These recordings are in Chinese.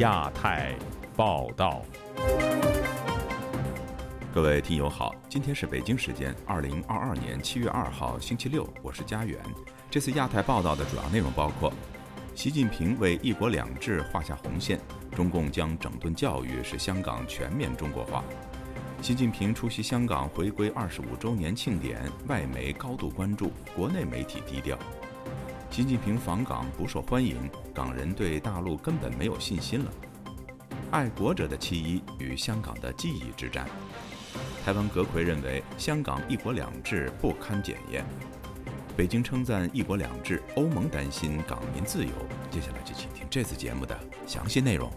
亚太报道，各位听友好，今天是北京时间二零二二年七月二号星期六，我是佳远。这次亚太报道的主要内容包括：习近平为“一国两制”画下红线，中共将整顿教育，使香港全面中国化；习近平出席香港回归二十五周年庆典，外媒高度关注，国内媒体低调。习近平访港不受欢迎，港人对大陆根本没有信心了。爱国者的弃医与香港的记忆之战。台湾阁魁认为香港一国两制不堪检验。北京称赞一国两制，欧盟担心港民自由。接下来就请听这次节目的详细内容。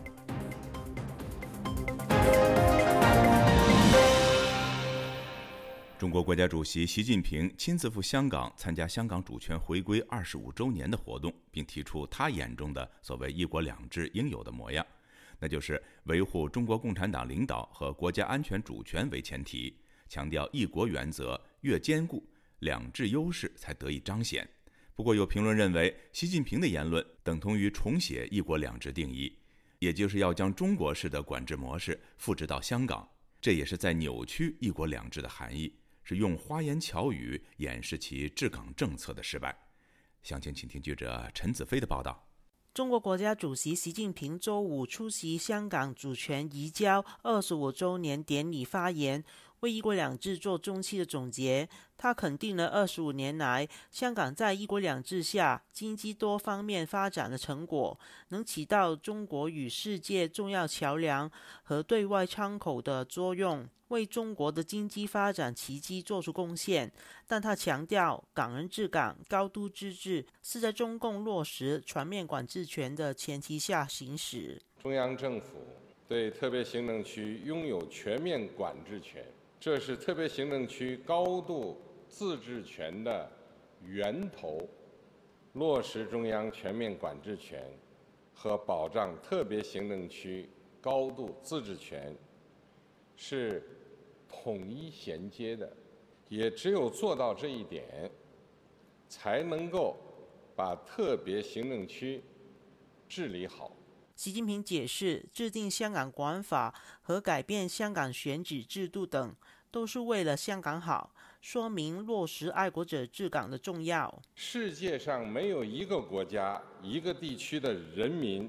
中国国家主席习近平亲自赴香港参加香港主权回归二十五周年的活动，并提出他眼中的所谓“一国两制”应有的模样，那就是维护中国共产党领导和国家安全主权为前提，强调一国原则越坚固，两制优势才得以彰显。不过，有评论认为，习近平的言论等同于重写“一国两制”定义，也就是要将中国式的管制模式复制到香港，这也是在扭曲“一国两制”的含义。是用花言巧语掩饰其治港政策的失败。详情，请听记者陈子飞的报道。中国国家主席习近平周五出席香港主权移交二十五周年典礼发言。为“一国两制”做中期的总结，他肯定了二十五年来香港在“一国两制”下经济多方面发展的成果，能起到中国与世界重要桥梁和对外窗口的作用，为中国的经济发展奇迹做出贡献。但他强调，港人治港、高度自治是在中共落实全面管制权的前提下行使。中央政府对特别行政区拥有全面管制权。这是特别行政区高度自治权的源头，落实中央全面管制权和保障特别行政区高度自治权是统一衔接的，也只有做到这一点，才能够把特别行政区治理好。习近平解释，制定香港国安法和改变香港选举制度等，都是为了香港好，说明落实爱国者治港的重要。世界上没有一个国家、一个地区的人民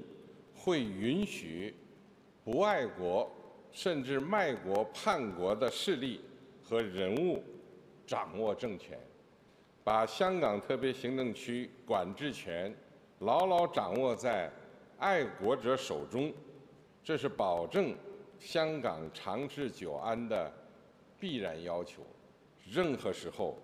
会允许不爱国甚至卖国叛国的势力和人物掌握政权，把香港特别行政区管制权牢牢掌握在。爱国者手中，这是保证香港长治久安的必然要求，任何时候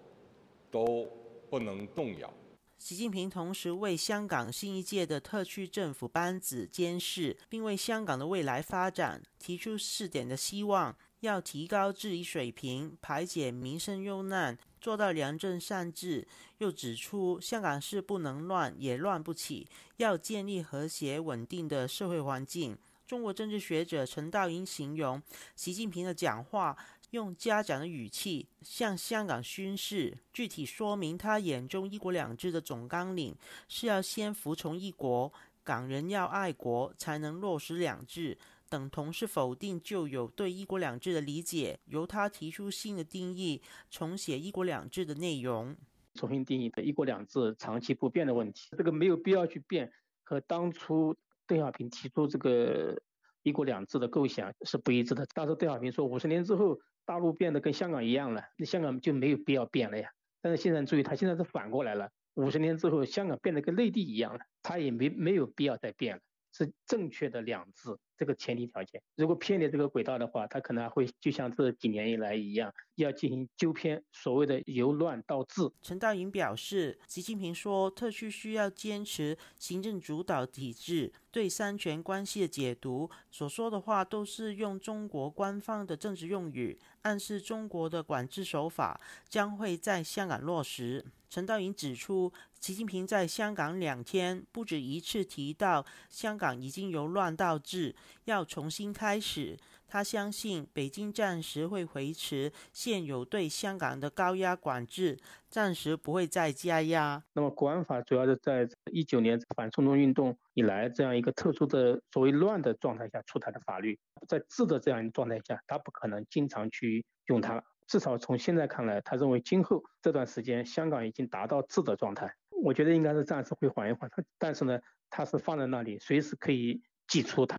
都不能动摇。习近平同时为香港新一届的特区政府班子监视，并为香港的未来发展提出四点的希望：要提高治理水平，排解民生忧难。做到良政善治，又指出香港是不能乱也乱不起，要建立和谐稳定的社会环境。中国政治学者陈道英形容习近平的讲话用嘉奖的语气向香港宣示，具体说明他眼中一国两制的总纲领是要先服从一国，港人要爱国，才能落实两制。等同是否定旧有对“一国两制”的理解，由他提出新的定义，重写“一国两制”的内容。重新定义的“一国两制”长期不变的问题，这个没有必要去变，和当初邓小平提出这个“一国两制”的构想是不一致的。当时邓小平说，五十年之后大陆变得跟香港一样了，那香港就没有必要变了呀。但是现在注意，它现在是反过来了，五十年之后香港变得跟内地一样了，它也没没有必要再变了，是正确的两制。这个前提条件，如果偏离这个轨道的话，他可能还会就像这几年以来一样，要进行纠偏，所谓的由乱到治。陈道云表示，习近平说，特区需要坚持行政主导体制，对三权关系的解读，所说的话都是用中国官方的政治用语，暗示中国的管制手法将会在香港落实。陈道云指出，习近平在香港两天不止一次提到，香港已经由乱到治。要重新开始，他相信北京暂时会维持现有对香港的高压管制，暂时不会再加压。那么国安法主要是在一九年反送中运动以来这样一个特殊的所谓乱的状态下出台的法律，在治的这样一个状态下，他不可能经常去用它。至少从现在看来，他认为今后这段时间香港已经达到治的状态。我觉得应该是暂时会缓一缓，但是呢，他是放在那里，随时可以祭出他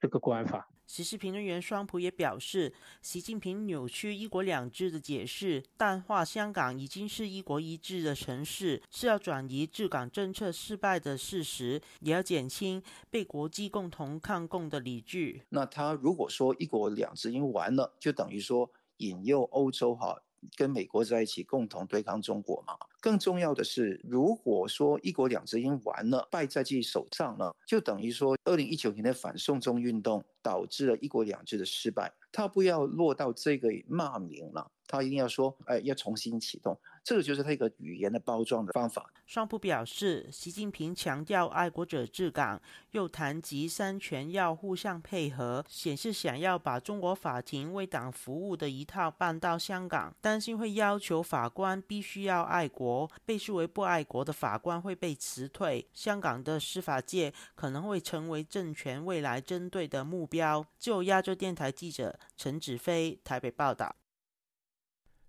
这个国安法。时事评论员双普也表示，习近平扭曲“一国两制”的解释，淡化香港已经是一国一制的城市，是要转移治港政策失败的事实，也要减轻被国际共同抗共的理据。那他如果说“一国两制”已经完了，就等于说引诱欧洲哈。跟美国在一起共同对抗中国嘛？更重要的是，如果说一国两制已经完了，败在自己手上了，就等于说二零一九年的反送中运动导致了一国两制的失败。他不要落到这个骂名了，他一定要说，哎，要重新启动。这个就是他一个语言的包装的方法。双普表示，习近平强调爱国者治港，又谈及三权要互相配合，显示想要把中国法庭为党服务的一套搬到香港，担心会要求法官必须要爱国，被视为不爱国的法官会被辞退，香港的司法界可能会成为政权未来针对的目标。就亚洲电台记者陈子飞台北报道。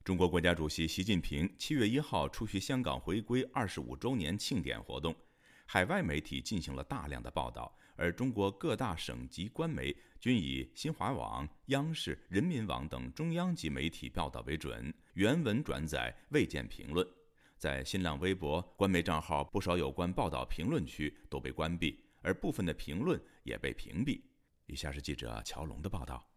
中国国家主席习近平七月一号出席香港回归二十五周年庆典活动，海外媒体进行了大量的报道，而中国各大省级官媒均以新华网、央视、人民网等中央级媒体报道为准，原文转载未见评论。在新浪微博官媒账号，不少有关报道评论区都被关闭，而部分的评论也被屏蔽。以下是记者乔龙的报道。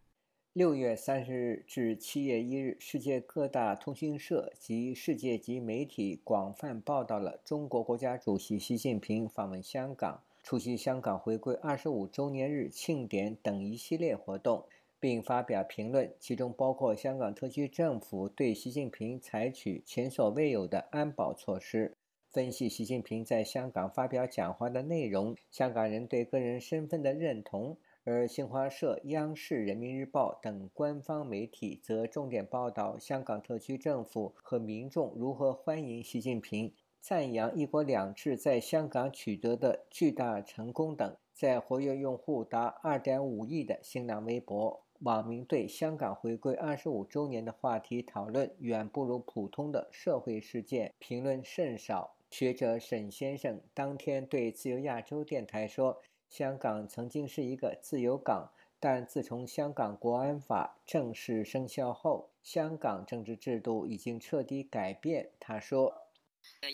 六月三十日至七月一日，世界各大通讯社及世界级媒体广泛报道了中国国家主席习近平访问香港、出席香港回归二十五周年日庆典等一系列活动，并发表评论，其中包括香港特区政府对习近平采取前所未有的安保措施，分析习近平在香港发表讲话的内容，香港人对个人身份的认同。而新华社、央视、人民日报等官方媒体则重点报道香港特区政府和民众如何欢迎习近平，赞扬“一国两制”在香港取得的巨大成功等。在活跃用户达2.5亿的新浪微博，网民对香港回归25周年的话题讨论远不如普通的社会事件评论甚少。学者沈先生当天对自由亚洲电台说。香港曾经是一个自由港，但自从香港国安法正式生效后，香港政治制度已经彻底改变。他说：“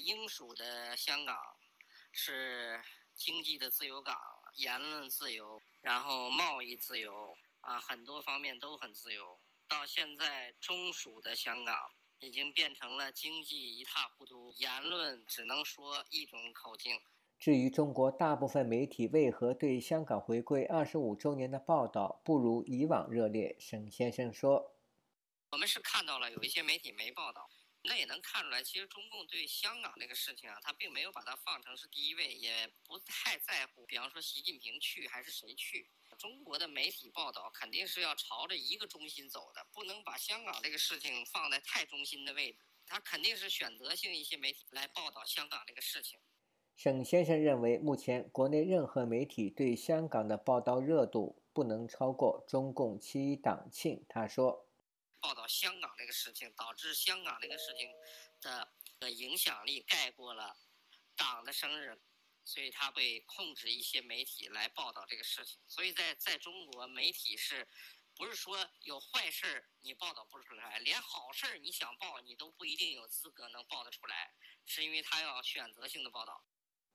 英属的香港是经济的自由港，言论自由，然后贸易自由啊，很多方面都很自由。到现在，中属的香港已经变成了经济一塌糊涂，言论只能说一种口径。”至于中国大部分媒体为何对香港回归二十五周年的报道不如以往热烈，沈先生说：“我们是看到了有一些媒体没报道，那也能看出来，其实中共对香港这个事情啊，他并没有把它放成是第一位，也不太在乎。比方说习近平去还是谁去，中国的媒体报道肯定是要朝着一个中心走的，不能把香港这个事情放在太中心的位置。他肯定是选择性一些媒体来报道香港这个事情。”沈先生认为，目前国内任何媒体对香港的报道热度不能超过中共七一党庆。他说：“报道香港这个事情，导致香港这个事情的的影响力盖过了党的生日，所以他会控制一些媒体来报道这个事情。所以在在中国，媒体是不是说有坏事儿你报道不出来，连好事儿你想报，你都不一定有资格能报得出来，是因为他要选择性的报道。”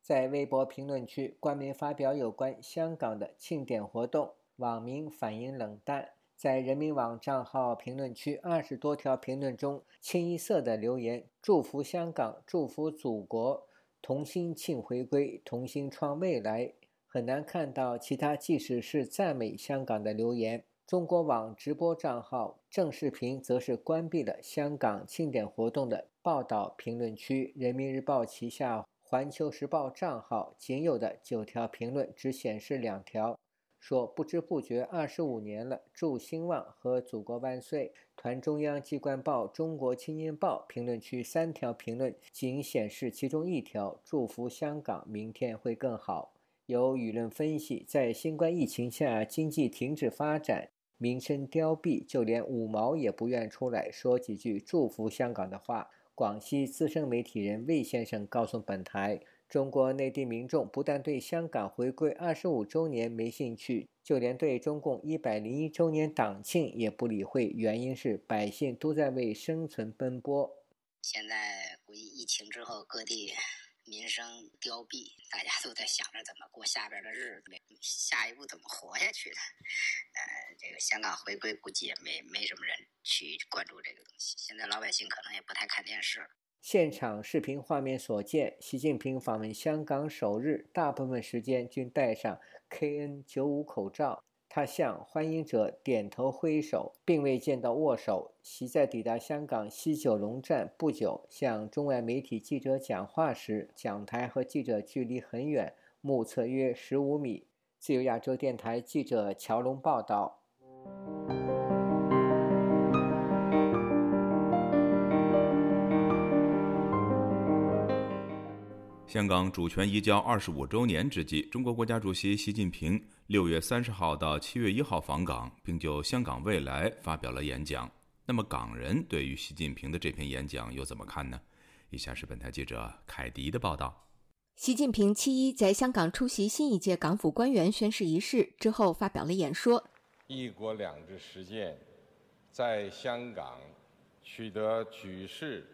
在微博评论区，官媒发表有关香港的庆典活动，网民反应冷淡。在人民网账号评论区，二十多条评论中，清一色的留言祝福香港，祝福祖国，同心庆回归，同心创未来。很难看到其他即使是赞美香港的留言。中国网直播账号正视频则是关闭了香港庆典活动的报道评论区。人民日报旗下。环球时报账号仅有的九条评论只显示两条，说不知不觉二十五年了，祝兴旺和祖国万岁。团中央机关报《中国青年报》评论区三条评论仅显示其中一条，祝福香港明天会更好。有舆论分析，在新冠疫情下，经济停止发展，民生凋敝，就连五毛也不愿出来说几句祝福香港的话。广西资深媒体人魏先生告诉本台。中国内地民众不但对香港回归二十五周年没兴趣，就连对中共一百零一周年党庆也不理会。原因是百姓都在为生存奔波。现在估计疫情之后，各地民生凋敝，大家都在想着怎么过下边的日子，下一步怎么活下去的。呃，这个香港回归估计也没没什么人去关注这个东西。现在老百姓可能也不太看电视。现场视频画面所见，习近平访问香港首日，大部分时间均戴上 KN95 口罩。他向欢迎者点头挥手，并未见到握手。其在抵达香港西九龙站不久，向中外媒体记者讲话时，讲台和记者距离很远，目测约十五米。自由亚洲电台记者乔龙报道。香港主权移交二十五周年之际，中国国家主席习近平六月三十号到七月一号访港，并就香港未来发表了演讲。那么，港人对于习近平的这篇演讲又怎么看呢？以下是本台记者凯迪的报道。习近平七一在香港出席新一届港府官员宣誓仪式之后，发表了演说。一国两制实践在香港取得举世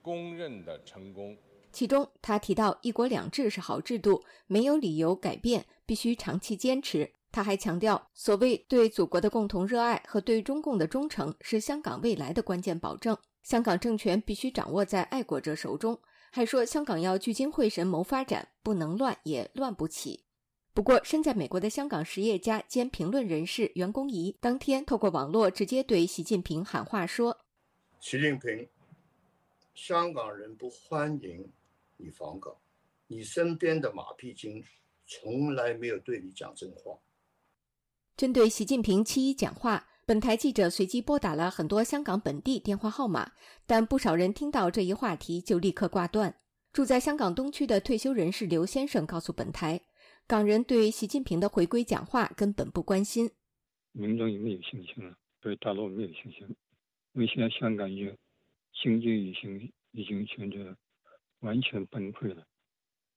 公认的成功。其中，他提到“一国两制”是好制度，没有理由改变，必须长期坚持。他还强调，所谓对祖国的共同热爱和对中共的忠诚是香港未来的关键保证。香港政权必须掌握在爱国者手中。还说，香港要聚精会神谋发展，不能乱，也乱不起。不过，身在美国的香港实业家兼评论人士袁公仪当天透过网络直接对习近平喊话说：“习近平，香港人不欢迎。”你访港，你身边的马屁精从来没有对你讲真话。针对习近平七一讲话，本台记者随机拨打了很多香港本地电话号码，但不少人听到这一话题就立刻挂断。住在香港东区的退休人士刘先生告诉本台，港人对习近平的回归讲话根本不关心。民众也没有信心了，对大陆没有信心，因为现在香港已经经济已经已经现在。完全崩溃了，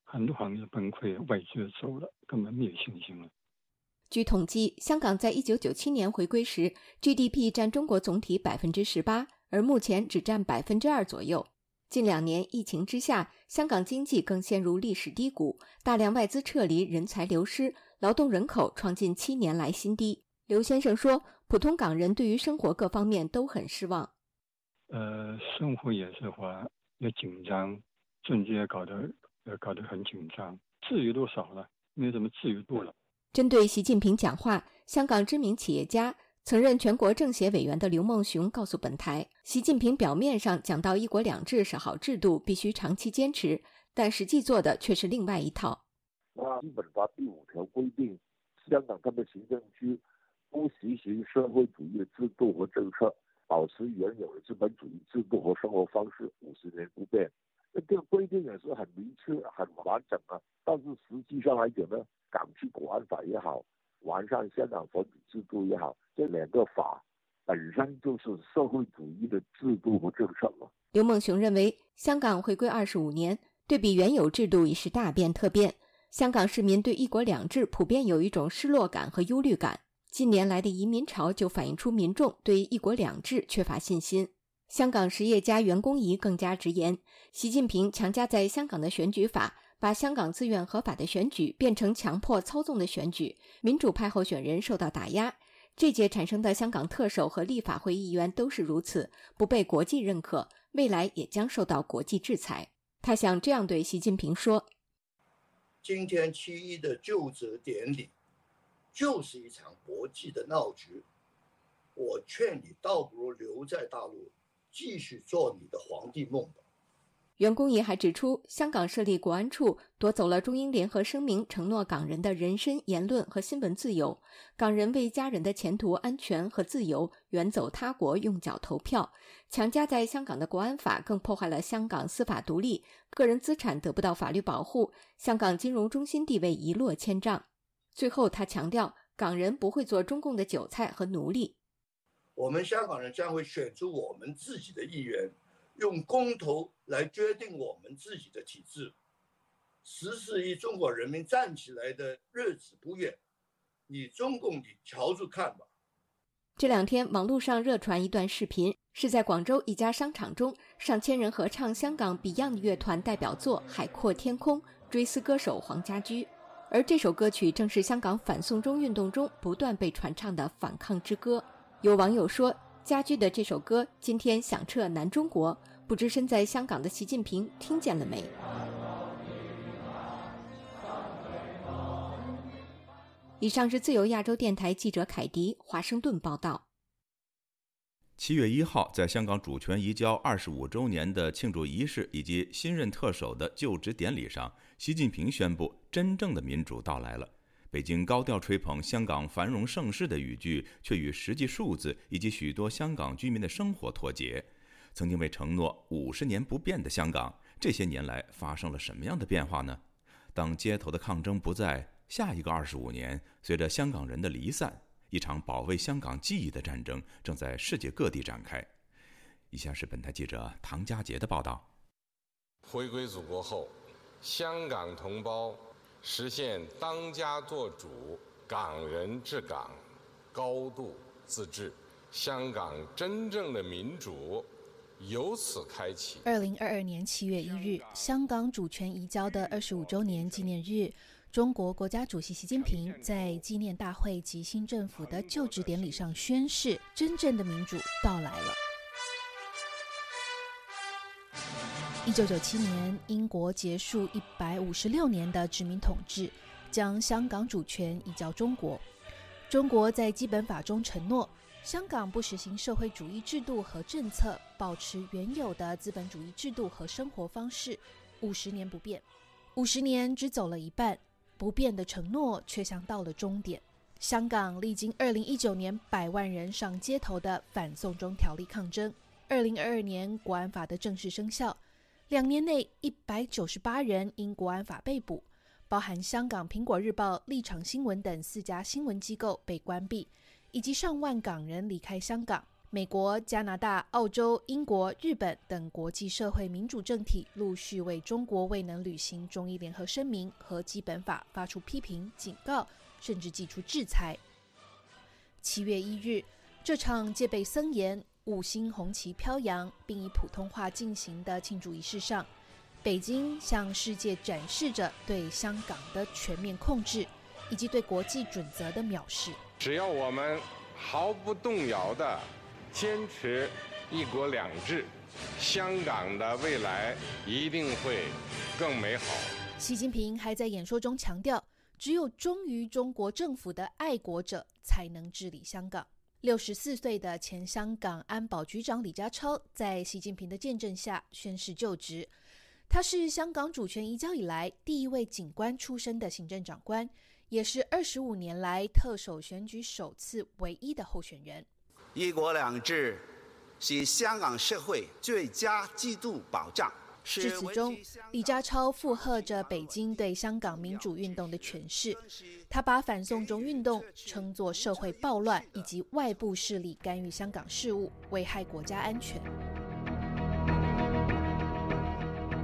很多行业崩溃，外资走了，根本没有信心了。据统计，香港在一九九七年回归时，GDP 占中国总体百分之十八，而目前只占百分之二左右。近两年疫情之下，香港经济更陷入历史低谷，大量外资撤离，人才流失，劳动人口创近七年来新低。刘先生说，普通港人对于生活各方面都很失望。呃，生活也是话也紧张。政界搞得呃搞得很紧张，自由度少了，没什么自由度了。针对习近平讲话，香港知名企业家、曾任全国政协委员的刘梦熊告诉本台，习近平表面上讲到“一国两制”是好制度，必须长期坚持，但实际做的却是另外一套。基本法第五条规定，香港特别行政区不实行社会主义的制度和政策，保持原有的资本主义制度和生活方式五十年不变。这个规定也是很明确、很完整啊，但是实际上来讲呢，港区国安法也好，完善香港选举制度也好，这两个法本身就是社会主义的制度和政策嘛。刘梦熊认为，香港回归二十五年，对比原有制度已是大变特变。香港市民对“一国两制”普遍有一种失落感和忧虑感。近年来的移民潮就反映出民众对“一国两制”缺乏信心。香港实业家袁公仪更加直言，习近平强加在香港的选举法，把香港自愿合法的选举变成强迫操纵的选举，民主派候选人受到打压。这届产生的香港特首和立法会议员都是如此，不被国际认可，未来也将受到国际制裁。他想这样对习近平说：“今天七一的就职典礼，就是一场国际的闹剧。我劝你倒不如留在大陆。”继续做你的皇帝梦吧。袁公仪还指出，香港设立国安处，夺走了中英联合声明承诺港人的人身、言论和新闻自由。港人为家人的前途、安全和自由远走他国，用脚投票。强加在香港的国安法更破坏了香港司法独立，个人资产得不到法律保护，香港金融中心地位一落千丈。最后，他强调，港人不会做中共的韭菜和奴隶。我们香港人将会选出我们自己的议员。用公投来决定我们自己的体制，十四亿中国人民站起来的日子不远，你中共你瞧着看吧。这两天网络上热传一段视频，是在广州一家商场中，上千人合唱香港 Beyond 乐团代表作《海阔天空》，追思歌手黄家驹。而这首歌曲正是香港反送中运动中不断被传唱的反抗之歌。有网友说，家驹的这首歌今天响彻南中国。不知身在香港的习近平听见了没？以上是自由亚洲电台记者凯迪华盛顿报道。七月一号，在香港主权移交二十五周年的庆祝仪式以及新任特首的就职典礼上，习近平宣布：“真正的民主到来了。”北京高调吹捧香港繁荣盛世的语句，却与实际数字以及许多香港居民的生活脱节。曾经被承诺五十年不变的香港，这些年来发生了什么样的变化呢？当街头的抗争不在，下一个二十五年，随着香港人的离散，一场保卫香港记忆的战争正在世界各地展开。以下是本台记者唐佳杰的报道：回归祖国后，香港同胞实现当家作主、港人治港、高度自治，香港真正的民主。由此开启。二零二二年七月一日，香港主权移交的二十五周年纪念日，中国国家主席习近平在纪念大会及新政府的就职典礼上宣誓：真正的民主到来了。一九九七年，英国结束一百五十六年的殖民统治，将香港主权移交中国。中国在基本法中承诺。香港不实行社会主义制度和政策，保持原有的资本主义制度和生活方式，五十年不变。五十年只走了一半，不变的承诺却像到了终点。香港历经二零一九年百万人上街头的反送中条例抗争，二零二二年国安法的正式生效，两年内一百九十八人因国安法被捕，包含香港苹果日报、立场新闻等四家新闻机构被关闭。以及上万港人离开香港，美国、加拿大、澳洲、英国、日本等国际社会民主政体陆续为中国未能履行中伊联合声明和基本法发出批评、警告，甚至寄出制裁。七月一日，这场戒备森严、五星红旗飘扬，并以普通话进行的庆祝仪式上，北京向世界展示着对香港的全面控制，以及对国际准则的藐视。只要我们毫不动摇地坚持“一国两制”，香港的未来一定会更美好。习近平还在演说中强调，只有忠于中国政府的爱国者才能治理香港。六十四岁的前香港安保局长李家超在习近平的见证下宣誓就职，他是香港主权移交以来第一位警官出身的行政长官。也是二十五年来特首选举首次唯一的候选人。一国两制是香港社会最佳制度保障。致辞中，李家超附和着北京对香港民主运动的诠释，他把反送中运动称作社会暴乱以及外部势力干预香港事务，危害国家安全。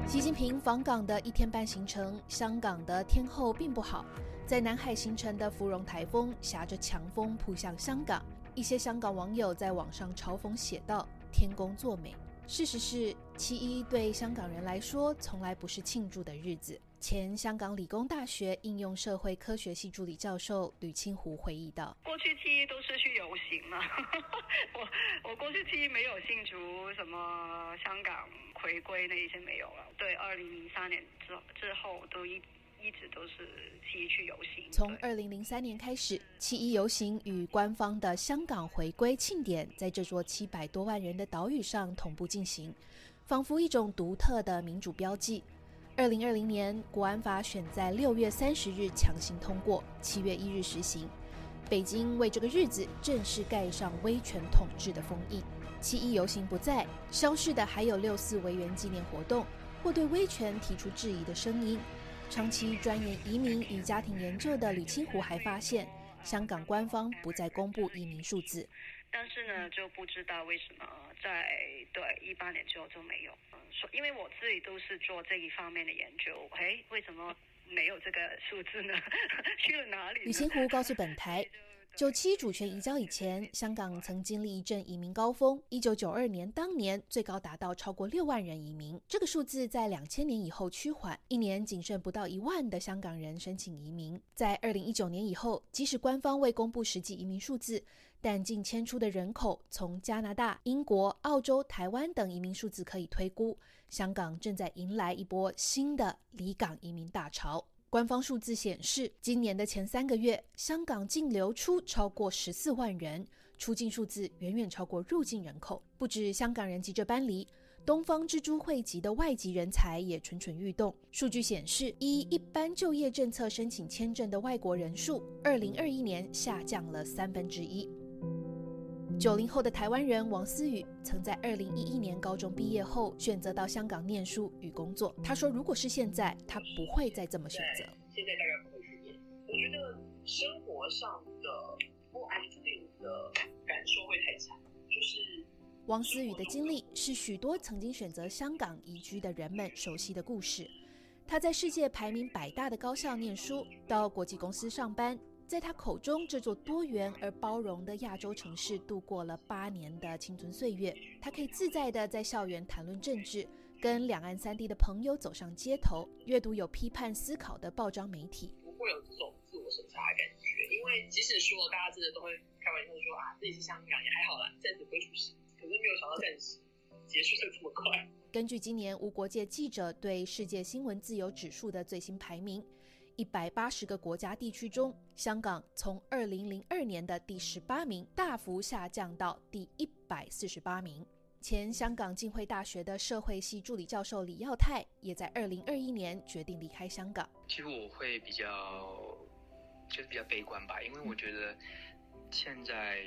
习近平访港的一天半行程，香港的天候并不好。在南海形成的芙蓉台风挟着强风扑向香港，一些香港网友在网上嘲讽写道：“天公作美。”事实是，七一对香港人来说从来不是庆祝的日子。前香港理工大学应用社会科学系助理教授吕清湖回忆道：“过去七一都是去游行嘛，我我过去七一没有庆祝什么香港回归那一些没有了。对，二零零三年之之后都一。”一直都是七一去游行。从二零零三年开始，七一游行与官方的香港回归庆典在这座七百多万人的岛屿上同步进行。仿佛一种独特的民主标记。二零二零年，国安法选在六月三十日强行通过，七月一日实行。北京为这个日子正式盖上威权统治的封印。七一游行不在，消失的还有六四维园纪念活动或对威权提出质疑的声音。长期钻研移民与家庭研究的李清湖还发现，香港官方不再公布移民数字，但是呢，就不知道为什么在对一八年之后就没有。嗯，说因为我自己都是做这一方面的研究，哎，为什么？没有这个数字呢，去了哪里？李清湖告诉本台，九七主权移交以前，香港曾经历一阵移民高峰。一九九二年当年最高达到超过六万人移民，这个数字在两千年以后趋缓，一年仅剩不到一万的香港人申请移民。在二零一九年以后，即使官方未公布实际移民数字，但近迁出的人口从加拿大、英国、澳洲、台湾等移民数字可以推估。香港正在迎来一波新的离港移民大潮。官方数字显示，今年的前三个月，香港净流出超过十四万人，出境数字远远超过入境人口。不止香港人急着搬离，东方之珠汇集的外籍人才也蠢蠢欲动。数据显示，一一般就业政策申请签证的外国人数，二零二一年下降了三分之一。九零后的台湾人王思雨曾在二零一一年高中毕业后选择到香港念书与工作。他说：“如果是现在，他不会再这么选择。现在大概不会去念。我觉得生活上的不安定的感受会太强。”就是王思雨的经历是许多曾经选择香港移居的人们熟悉的故事。他在世界排名百大的高校念书，到国际公司上班。在他口中，这座多元而包容的亚洲城市度过了八年的青春岁月。他可以自在地在校园谈论政治，跟两岸三地的朋友走上街头，阅读有批判思考的报章媒体。不会有这种自我审查的感觉，因为即使说大家真的都会开玩笑说啊，自己是香港也还好啦，暂时不会出事。可是没有想到暂时结束的这么快。根据今年无国界记者对世界新闻自由指数的最新排名。一百八十个国家地区中，香港从二零零二年的第十八名大幅下降到第一百四十八名。前香港浸会大学的社会系助理教授李耀泰也在二零二一年决定离开香港。其实我会比较，就是比较悲观吧，因为我觉得现在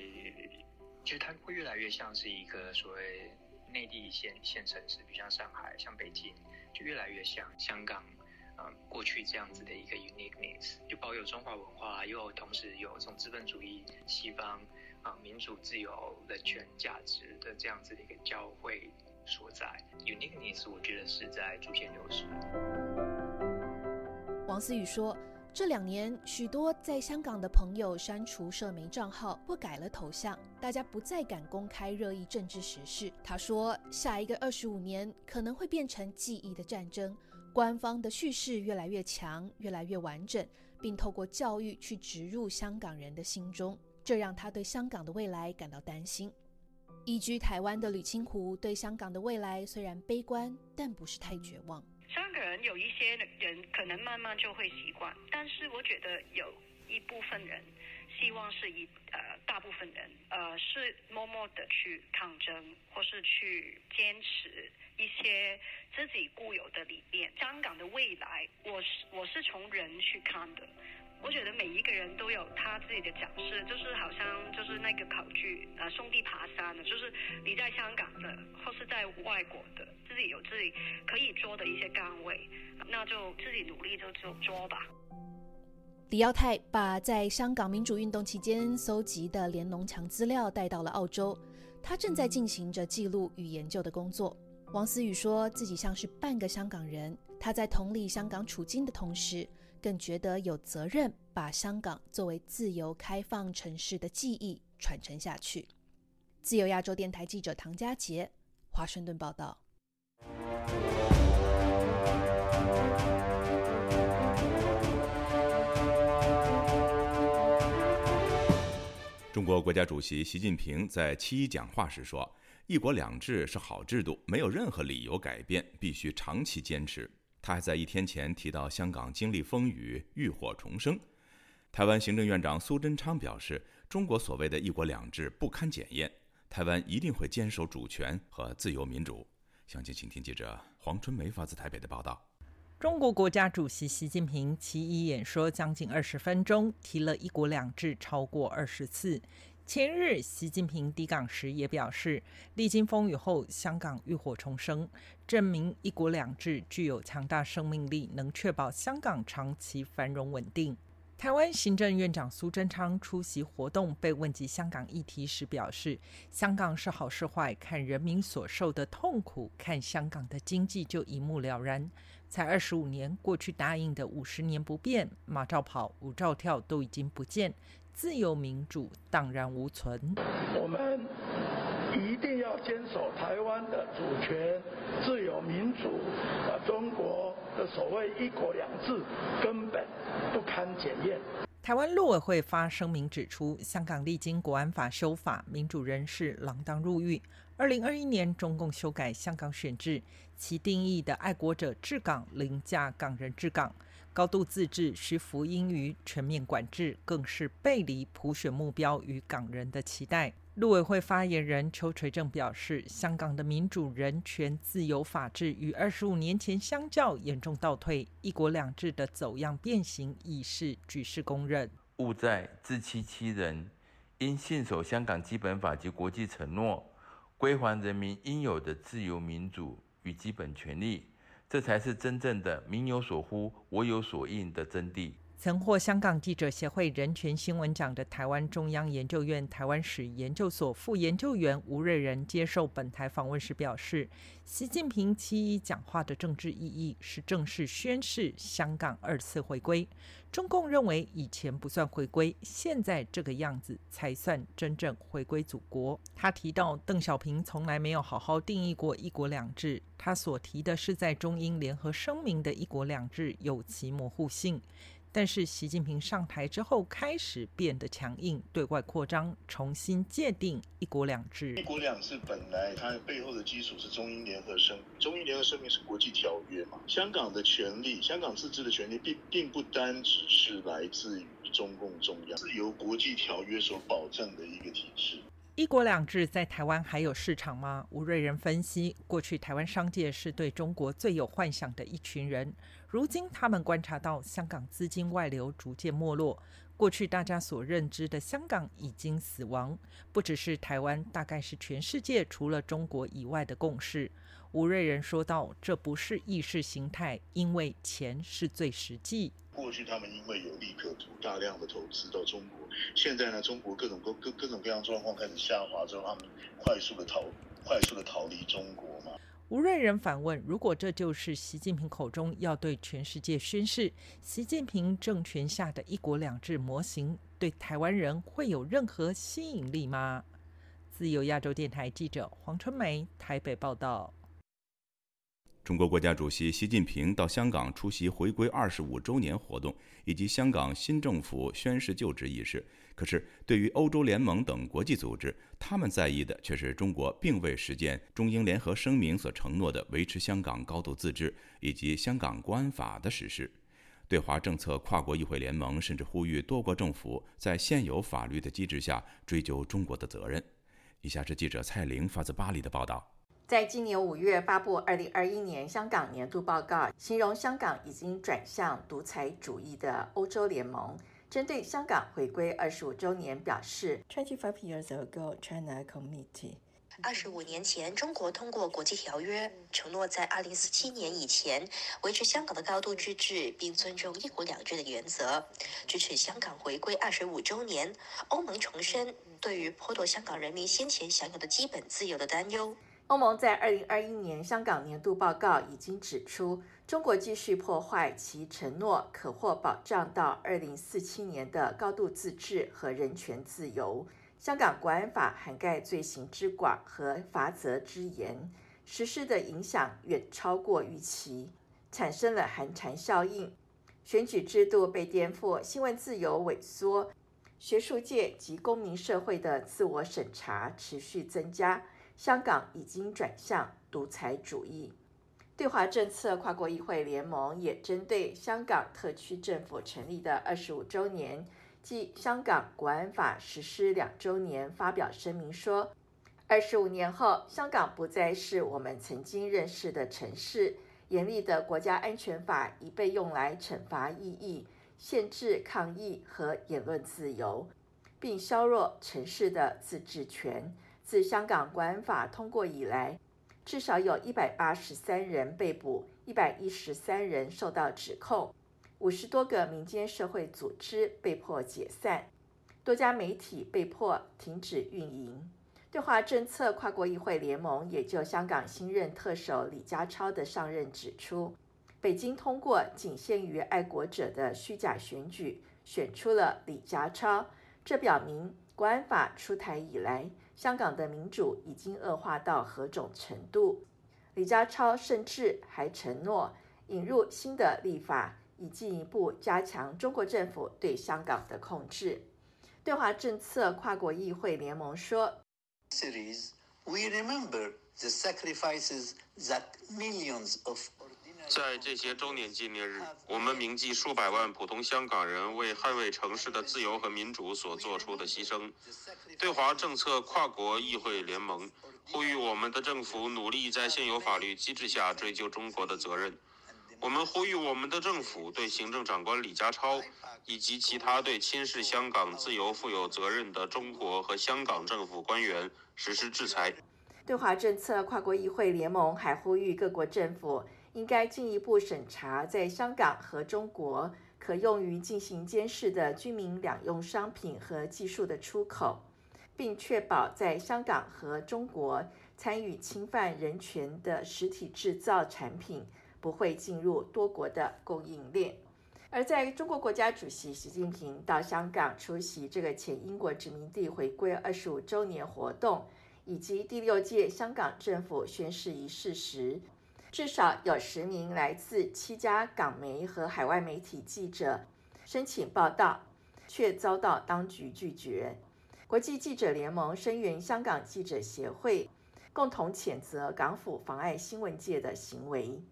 其实它会越来越像是一个所谓内地一线县城市，比如像上海、像北京，就越来越像香港。过去这样子的一个 uniqueness，就保有中华文化，又同时有从资本主义、西方啊民主、自由、人权价值的这样子的一个交汇所在。uniqueness 我觉得是在逐渐流失。王思雨说，这两年许多在香港的朋友删除社媒账号或改了头像，大家不再敢公开热议政治时事。他说，下一个二十五年可能会变成记忆的战争。官方的叙事越来越强，越来越完整，并透过教育去植入香港人的心中，这让他对香港的未来感到担心。移居台湾的吕清湖对香港的未来虽然悲观，但不是太绝望。香港人有一些人可能慢慢就会习惯，但是我觉得有一部分人。希望是一呃，大部分人呃是默默的去抗争，或是去坚持一些自己固有的理念。香港的未来，我是我是从人去看的。我觉得每一个人都有他自己的讲事，就是好像就是那个考据呃，兄弟爬山的，就是你在香港的或是在外国的，自己有自己可以做的一些岗位，那就自己努力就就做吧。李耀泰把在香港民主运动期间搜集的连农墙资料带到了澳洲，他正在进行着记录与研究的工作。王思雨说自己像是半个香港人，他在同理香港处境的同时，更觉得有责任把香港作为自由开放城市的记忆传承下去。自由亚洲电台记者唐佳杰，华盛顿报道。中国国家主席习近平在七一讲话时说：“一国两制是好制度，没有任何理由改变，必须长期坚持。”他还在一天前提到香港经历风雨，浴火重生。台湾行政院长苏贞昌表示：“中国所谓的一国两制不堪检验，台湾一定会坚守主权和自由民主。”详情，请听记者黄春梅发自台北的报道。中国国家主席习近平其一演说将近二十分钟，提了一国两制超过二十次。前日，习近平抵港时也表示，历经风雨后，香港浴火重生，证明一国两制具有强大生命力，能确保香港长期繁荣稳定。台湾行政院长苏贞昌出席活动，被问及香港议题时表示：“香港是好是坏，看人民所受的痛苦，看香港的经济就一目了然。才二十五年，过去答应的五十年不变，马照跑，舞照跳都已经不见，自由民主荡然无存。我们一定要坚守台湾的主权、自由民主，把中国。”的所谓“一国两制”根本不堪检验。台湾陆委会发声明指出，香港历经国安法修法，民主人士锒铛入狱。二零二一年，中共修改香港选制，其定义的爱国者治港凌驾港人治港，高度自治需服膺于全面管制，更是背离普选目标与港人的期待。陆委会发言人邱垂正表示，香港的民主、人权、自由、法治与二十五年前相较严重倒退，一国两制的走样变形已是举世公认。勿在自欺欺人，应信守香港基本法及国际承诺，归还人民应有的自由、民主与基本权利，这才是真正的“民有所呼，我有所应”的真谛。曾获香港记者协会人权新闻奖的台湾中央研究院台湾史研究所副研究员吴瑞仁接受本台访问时表示，习近平其一讲话的政治意义是正式宣示香港二次回归。中共认为以前不算回归，现在这个样子才算真正回归祖国。他提到，邓小平从来没有好好定义过一国两制，他所提的是在中英联合声明的一国两制有其模糊性。但是习近平上台之后，开始变得强硬，对外扩张，重新界定“一国两制”。一国两制本来它背后的基础是中英联合声，中英联合声明是国际条约嘛？香港的权利，香港自治的权利，并并不单只是来自于中共中央，是由国际条约所保证的一个体制。一国两制在台湾还有市场吗？吴瑞仁分析，过去台湾商界是对中国最有幻想的一群人，如今他们观察到香港资金外流逐渐没落，过去大家所认知的香港已经死亡，不只是台湾，大概是全世界除了中国以外的共识。吴瑞仁说道：“这不是意识形态，因为钱是最实际。过去他们因为有利可图，大量的投资到中国。现在呢，中国各种各各各种各样状况开始下滑之后，他们快速的逃，快速的逃离中国嘛。”吴瑞仁反问：“如果这就是习近平口中要对全世界宣示习近平政权下的一国两制模型，对台湾人会有任何吸引力吗？”自由亚洲电台记者黄春梅台北报道。中国国家主席习近平到香港出席回归二十五周年活动以及香港新政府宣誓就职仪式。可是，对于欧洲联盟等国际组织，他们在意的却是中国并未实践中英联合声明所承诺的维持香港高度自治以及香港国安法的实施。对华政策跨国议会联盟甚至呼吁多国政府在现有法律的机制下追究中国的责任。以下是记者蔡玲发自巴黎的报道。在今年五月发布二零二一年香港年度报告，形容香港已经转向独裁主义的欧洲联盟，针对香港回归二十五周年表示：Twenty five years ago, China committed. 二十五年前，中国通过国际条约，承诺在二零四七年以前维持香港的高度自治，并尊重一国两制的原则，支持香港回归二十五周年。欧盟重申对于剥夺香港人民先前享有的基本自由的担忧。欧盟在二零二一年香港年度报告已经指出，中国继续破坏其承诺可获保障到二零四七年的高度自治和人权自由。香港国安法涵盖罪行之广和罚则之严，实施的影响远超过预期，产生了寒蝉效应。选举制度被颠覆，新闻自由萎缩，学术界及公民社会的自我审查持续增加。香港已经转向独裁主义。对华政策跨国议会联盟也针对香港特区政府成立的二十五周年，即香港国安法实施两周年，发表声明说：二十五年后，香港不再是我们曾经认识的城市。严厉的国家安全法已被用来惩罚异议、限制抗议和言论自由，并削弱城市的自治权。自香港国安法通过以来，至少有一百八十三人被捕，一百一十三人受到指控，五十多个民间社会组织被迫解散，多家媒体被迫停止运营。对华政策跨国议会联盟也就香港新任特首李家超的上任指出，北京通过仅限于爱国者的虚假选举选出了李家超，这表明国安法出台以来，香港的民主已经恶化到何种程度。李家超甚至还承诺引入新的立法，以进一步加强中国政府对香港的控制。对华政策跨国议会联盟说。series, we remember the sacrifices that millions of 在这些周年纪念日，我们铭记数百万普通香港人为捍卫城市的自由和民主所做出的牺牲。对华政策跨国议会联盟呼吁我们的政府努力在现有法律机制下追究中国的责任。我们呼吁我们的政府对行政长官李家超以及其他对侵蚀香港自由负有责任的中国和香港政府官员实施制裁。对华政策跨国议会联盟还呼吁各国政府应该进一步审查在香港和中国可用于进行监视的居民两用商品和技术的出口，并确保在香港和中国参与侵犯人权的实体制造产品。不会进入多国的供应链。而在中国国家主席习近平到香港出席这个前英国殖民地回归二十五周年活动，以及第六届香港政府宣誓仪式时，至少有十名来自七家港媒和海外媒体记者申请报道，却遭到当局拒绝。国际记者联盟声援香港记者协会，共同谴责港府妨碍新闻界的行为。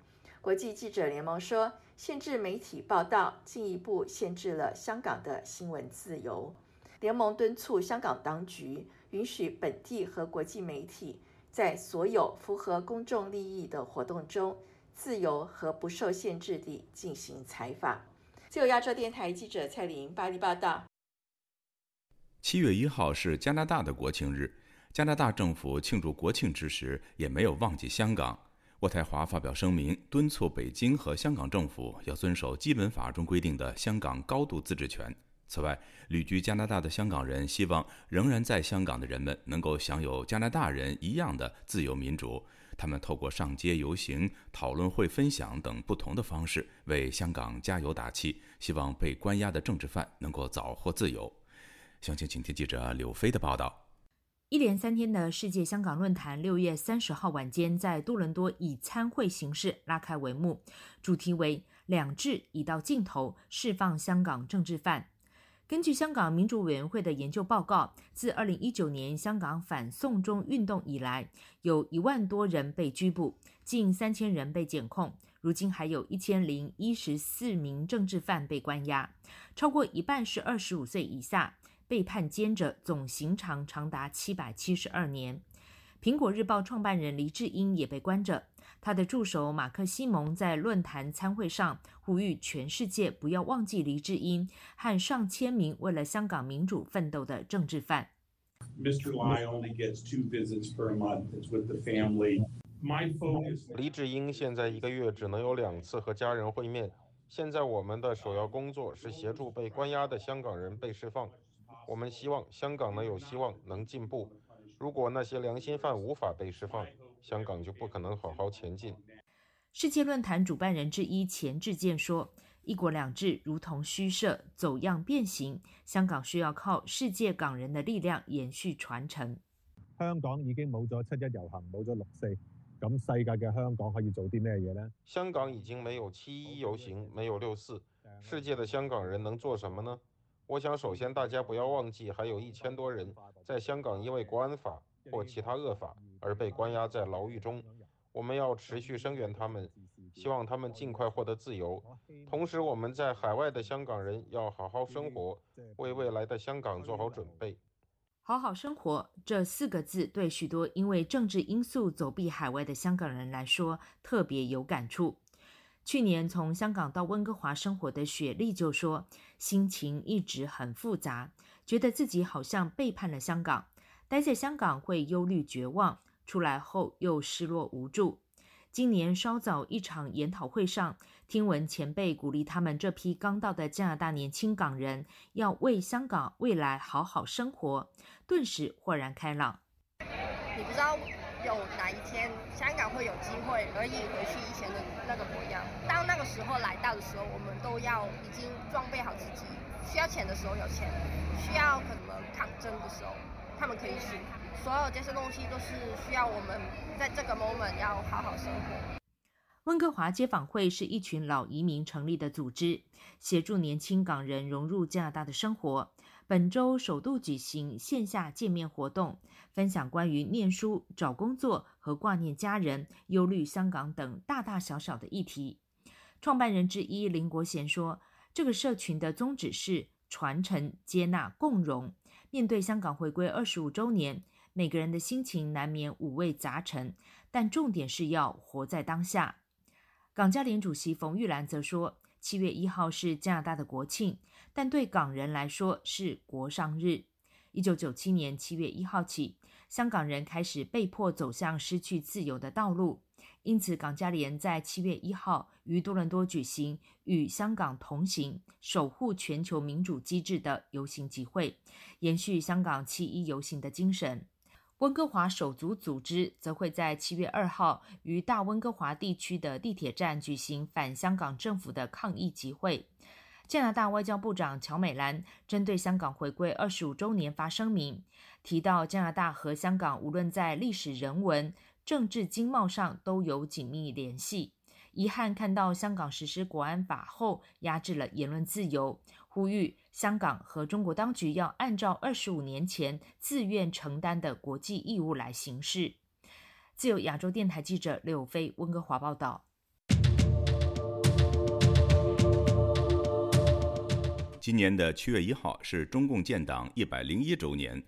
国际记者联盟说，限制媒体报道进一步限制了香港的新闻自由。联盟敦促香港当局允许本地和国际媒体在所有符合公众利益的活动中，自由和不受限制地进行采访。自由亚洲电台记者蔡玲巴黎报道。七月一号是加拿大的国庆日，加拿大政府庆祝国庆之时，也没有忘记香港。渥太华发表声明，敦促北京和香港政府要遵守基本法中规定的香港高度自治权。此外，旅居加拿大的香港人希望仍然在香港的人们能够享有加拿大人一样的自由民主。他们透过上街游行、讨论会、分享等不同的方式为香港加油打气，希望被关押的政治犯能够早获自由。详情，请听记者柳飞的报道。一连三天的世界香港论坛，六月三十号晚间在多伦多以参会形式拉开帷幕，主题为“两制已到尽头，释放香港政治犯”。根据香港民主委员会的研究报告，自二零一九年香港反送中运动以来，有一万多人被拘捕，近三千人被检控，如今还有一千零一十四名政治犯被关押，超过一半是二十五岁以下。被判监者总刑长长达七百七十二年。苹果日报创办人黎智英也被关着。他的助手马克西蒙在论坛参会上呼吁全世界不要忘记黎智英和上千名为了香港民主奋斗的政治犯。Mr. Lie only gets two visits per month. It's with the family. My focus. 黎智英现在一个月只能有两次和家人会面。现在我们的首要工作是协助被关押的香港人被释放。我们希望香港能有希望，能进步。如果那些良心犯无法被释放，香港就不可能好好前进。世界论坛主办人之一钱志健说：“一国两制如同虚设，走样变形。香港需要靠世界港人的力量延续传承。”香港已經冇咗七一遊行，冇咗六四，咁世界嘅香港可以做啲咩嘢呢？香港已經沒有七一遊行，沒有六四，世界的香港人能做什麼呢？我想，首先大家不要忘记，还有一千多人在香港因为国安法或其他恶法而被关押在牢狱中。我们要持续声援他们，希望他们尽快获得自由。同时，我们在海外的香港人要好好生活，为未来的香港做好准备。好好生活这四个字，对许多因为政治因素走避海外的香港人来说特别有感触。去年从香港到温哥华生活的雪莉就说，心情一直很复杂，觉得自己好像背叛了香港，待在香港会忧虑绝望，出来后又失落无助。今年稍早一场研讨会上，听闻前辈鼓励他们这批刚到的加拿大年轻港人要为香港未来好好生活，顿时豁然开朗。你不知道有哪一天香港会有机会可以回去以前的那个模样。当那个时候来到的时候，我们都要已经装备好自己，需要钱的时候有钱，需要可能抗争的时候，他们可以去。所有这些东西都是需要我们在这个 moment 要好好生活。温哥华接访会是一群老移民成立的组织，协助年轻港人融入加拿大的生活。本周首度举行线下见面活动，分享关于念书、找工作和挂念家人、忧虑香港等大大小小的议题。创办人之一林国贤说：“这个社群的宗旨是传承、接纳、共荣。面对香港回归二十五周年。”每个人的心情难免五味杂陈，但重点是要活在当下。港加联主席冯玉兰则说：“七月一号是加拿大的国庆，但对港人来说是国殇日。一九九七年七月一号起，香港人开始被迫走向失去自由的道路。因此，港加联在七月一号于多伦多举行‘与香港同行，守护全球民主机制’的游行集会，延续香港七一游行的精神。”温哥华手足组织则会在七月二号于大温哥华地区的地铁站举行反香港政府的抗议集会。加拿大外交部长乔美兰针对香港回归二十五周年发声明，提到加拿大和香港无论在历史、人文、政治、经贸上都有紧密联系。遗憾看到香港实施国安法后压制了言论自由。呼吁香港和中国当局要按照二十五年前自愿承担的国际义务来行事。自由亚洲电台记者柳飞温哥华报道。今年的七月一号是中共建党一百零一周年，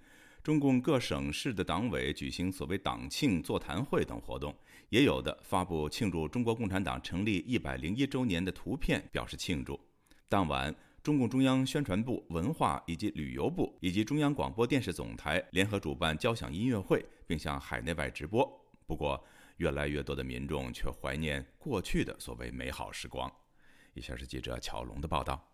中共各省市的党委举行所谓党庆座谈会等活动，也有的发布庆祝中国共产党成立一百零一周年的图片，表示庆祝。当晚。中共中央宣传部、文化以及旅游部以及中央广播电视总台联合主办交响音乐会，并向海内外直播。不过，越来越多的民众却怀念过去的所谓美好时光。以下是记者乔龙的报道：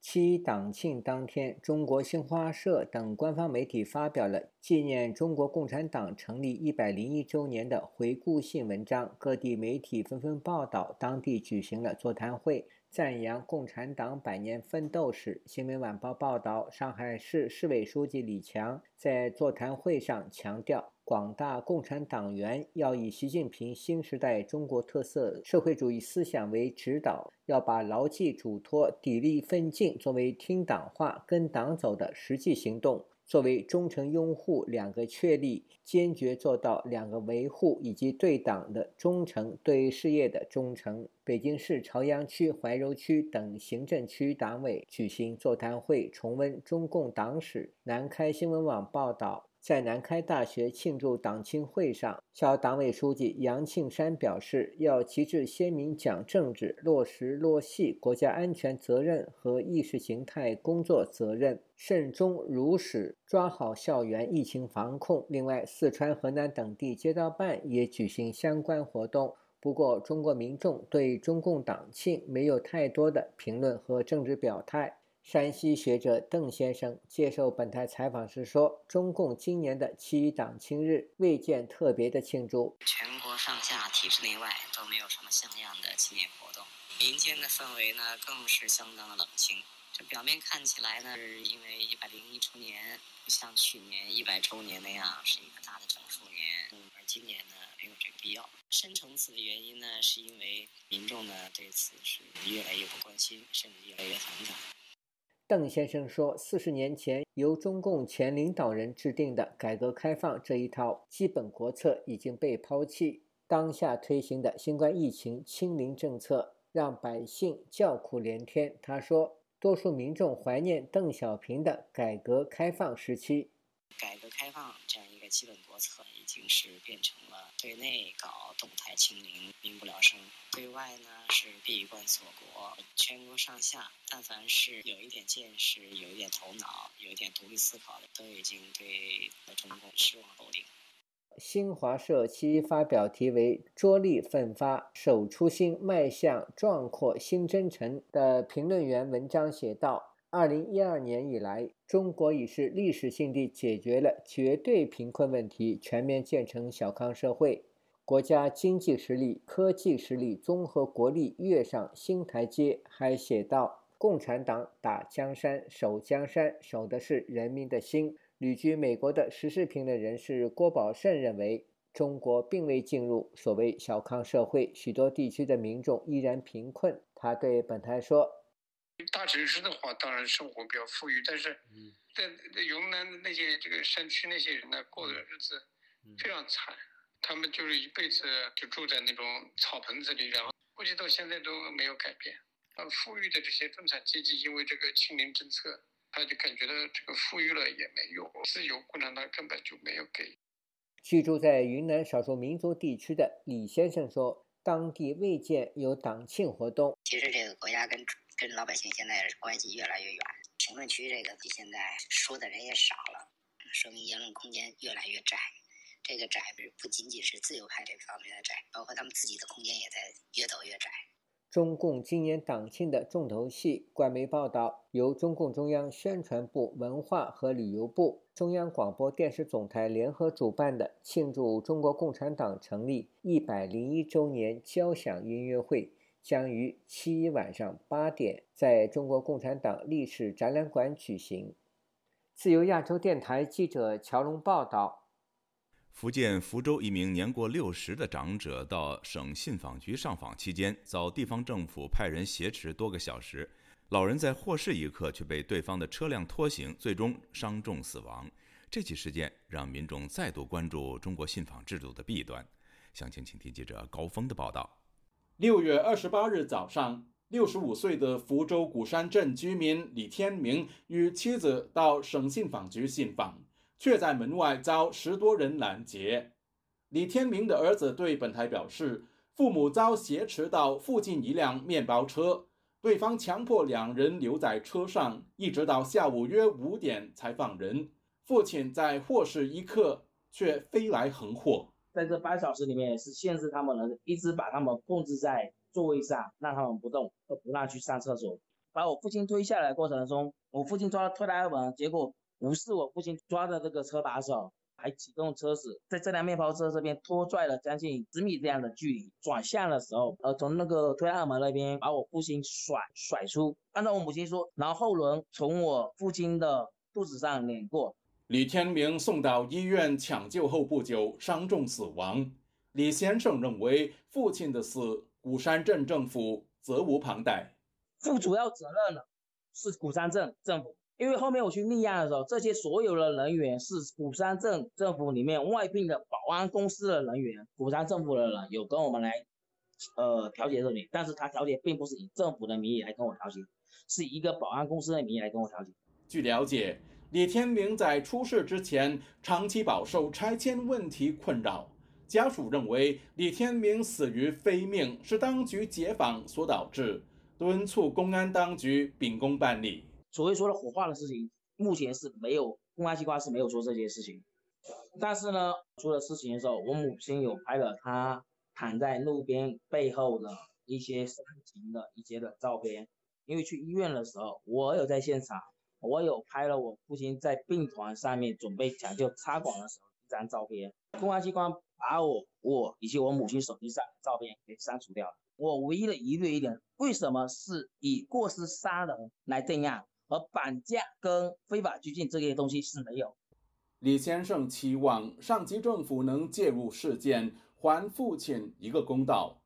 七一党庆当天，中国新华社等官方媒体发表了纪念中国共产党成立一百零一周年的回顾性文章，各地媒体纷纷报道当地举行了座谈会。赞扬共产党百年奋斗史。新闻晚报报道，上海市市委书记李强在座谈会上强调，广大共产党员要以习近平新时代中国特色社会主义思想为指导，要把牢记嘱托、砥砺奋进作为听党话、跟党走的实际行动。作为忠诚拥护，两个确立，坚决做到两个维护，以及对党的忠诚、对事业的忠诚。北京市朝阳区、怀柔区等行政区党委举行座谈会，重温中共党史。南开新闻网报道。在南开大学庆祝党庆会上，校党委书记杨庆山表示，要旗帜鲜明讲政治，落实落细国家安全责任和意识形态工作责任，慎终如始抓好校园疫情防控。另外，四川、河南等地街道办也举行相关活动。不过，中国民众对中共党庆没有太多的评论和政治表态。山西学者邓先生接受本台采访时说：“中共今年的七一党庆日未见特别的庆祝，全国上下、体制内外都没有什么像样的纪念活动，民间的氛围呢更是相当的冷清。这表面看起来呢，是因为一百零一周年不像去年一百周年那样是一个大的整数年，而今年呢没有这个必要。深层次的原因呢，是因为民众呢对此是越来越不关心，甚至越来越反感。”邓先生说：“四十年前由中共前领导人制定的改革开放这一套基本国策已经被抛弃，当下推行的新冠疫情清零政策让百姓叫苦连天。”他说：“多数民众怀念邓小平的改革开放时期，改革开放这样一个基本国策，已经是变成了对内搞动态清零，民不聊生；对外呢是闭关锁国，全国上下，但凡是有一点见识、有一点头脑、有一点独立思考的，都已经对中共失望透顶。新华社其发表题为“着力奋发，守初心，迈向壮阔新征程”的评论员文章写道：“二零一二年以来，中国已是历史性地解决了绝对贫困问题，全面建成小康社会，国家经济实力、科技实力、综合国力跃上新台阶。”还写道：“共产党打江山，守江山，守的是人民的心。”旅居美国的时事评论人士郭宝胜认为，中国并未进入所谓小康社会，许多地区的民众依然贫困。他对本台说：“大城市的话，当然生活比较富裕，但是在云南的那些这个山区那些人呢，过的日子非常惨，他们就是一辈子就住在那种草棚子里，然后估计到现在都没有改变。那，富裕的这些中产阶级，因为这个清零政策。”他就感觉到这个富裕了也没用，自由共产党根本就没有给。居住在云南少数民族地区的李先生说，当地未见有党庆活动。其实这个国家跟跟老百姓现在关系越来越远，评论区这个比现在说的人也少了，说明言论空间越来越窄。这个窄不仅仅是自由派这方面的窄，包括他们自己的空间也在越走越窄。中共今年党庆的重头戏，官媒报道，由中共中央宣传部、文化和旅游部、中央广播电视总台联合主办的庆祝中国共产党成立一百零一周年交响音乐会，将于七一晚上八点在中国共产党历史展览馆举行。自由亚洲电台记者乔龙报道。福建福州一名年过六十的长者到省信访局上访期间，遭地方政府派人挟持多个小时。老人在获释一刻却被对方的车辆拖行，最终伤重死亡。这起事件让民众再度关注中国信访制度的弊端。详情，请听记者高峰的报道。六月二十八日早上，六十五岁的福州鼓山镇居民李天明与妻子到省信访局信访。却在门外遭十多人拦截。李天明的儿子对本台表示，父母遭挟持到附近一辆面包车，对方强迫两人留在车上，一直到下午约五点才放人。父亲在获释一刻却飞来横祸，在这八小时里面是限制他们的，一直把他们控制在座位上，让他们不动，都不让去上厕所。把我父亲推下来过程中，我父亲抓了推拉门，结果。无视我父亲抓着这个车把手，还启动车子，在这辆面包车这边拖拽了将近十米这样的距离，转向的时候，呃，从那个推拉门那边把我父亲甩甩出。按照我母亲说，然后后轮从我父亲的肚子上碾过。李天明送到医院抢救后不久伤重死亡。李先生认为父亲的死，鼓山镇政府责无旁贷，负主要责任的是鼓山镇政府。因为后面我去立案的时候，这些所有的人员是鼓山镇政府里面外聘的保安公司的人员，鼓山政府的人有跟我们来，呃调解这里，但是他调解并不是以政府的名义来跟我调解，是以一个保安公司的名义来跟我调解。据了解，李天明在出事之前长期饱受拆迁问题困扰，家属认为李天明死于非命是当局解访所导致，敦促公安当局秉公办理。所谓说的火化的事情，目前是没有公安机关是没有说这件事情。但是呢，出了事情的时候，我母亲有拍了他躺在路边背后的一些伤情的一些的照片。因为去医院的时候，我有在现场，我有拍了我父亲在病床上面准备抢救插管的时候一张照片。公安机关把我我以及我母亲手机上的照片给删除掉了。我唯一的疑虑一点，为什么是以过失杀人来定案？而绑架跟非法拘禁这些东西是没有。李先生期望上级政府能介入事件，还父亲一个公道。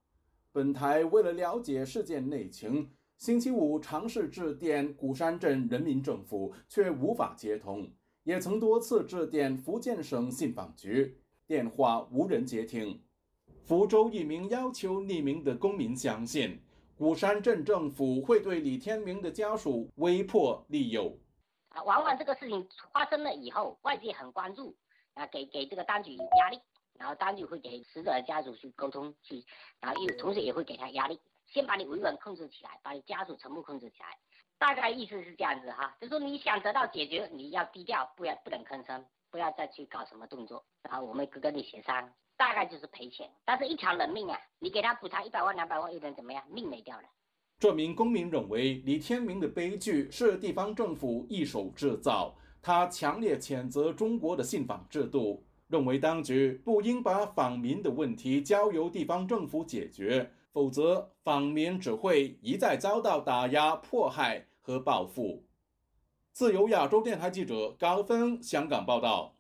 本台为了了解事件内情，星期五尝试致电鼓山镇人民政府，却无法接通，也曾多次致电福建省信访局，电话无人接听。福州一名要求匿名的公民相信。鼓山镇政府会对李天明的家属威迫利诱。啊往往这个事情发生了以后，外界很关注，啊，给给这个当局压力，然后当局会给死者的家属去沟通，去，然后又同时也会给他压力，先把你维稳控制起来，把你家属全部控制起来。大概意思是这样子哈，就说你想得到解决，你要低调，不要不能吭声，不要再去搞什么动作，然后我们跟你协商，大概就是赔钱，但是一条人命啊，你给他补偿一百万两百万又能怎么样？命没掉了。这名公民认为李天明的悲剧是地方政府一手制造，他强烈谴责中国的信访制度，认为当局不应把访民的问题交由地方政府解决。否则，访民只会一再遭到打压、迫害和报复。自由亚洲电台记者高峰香港报道。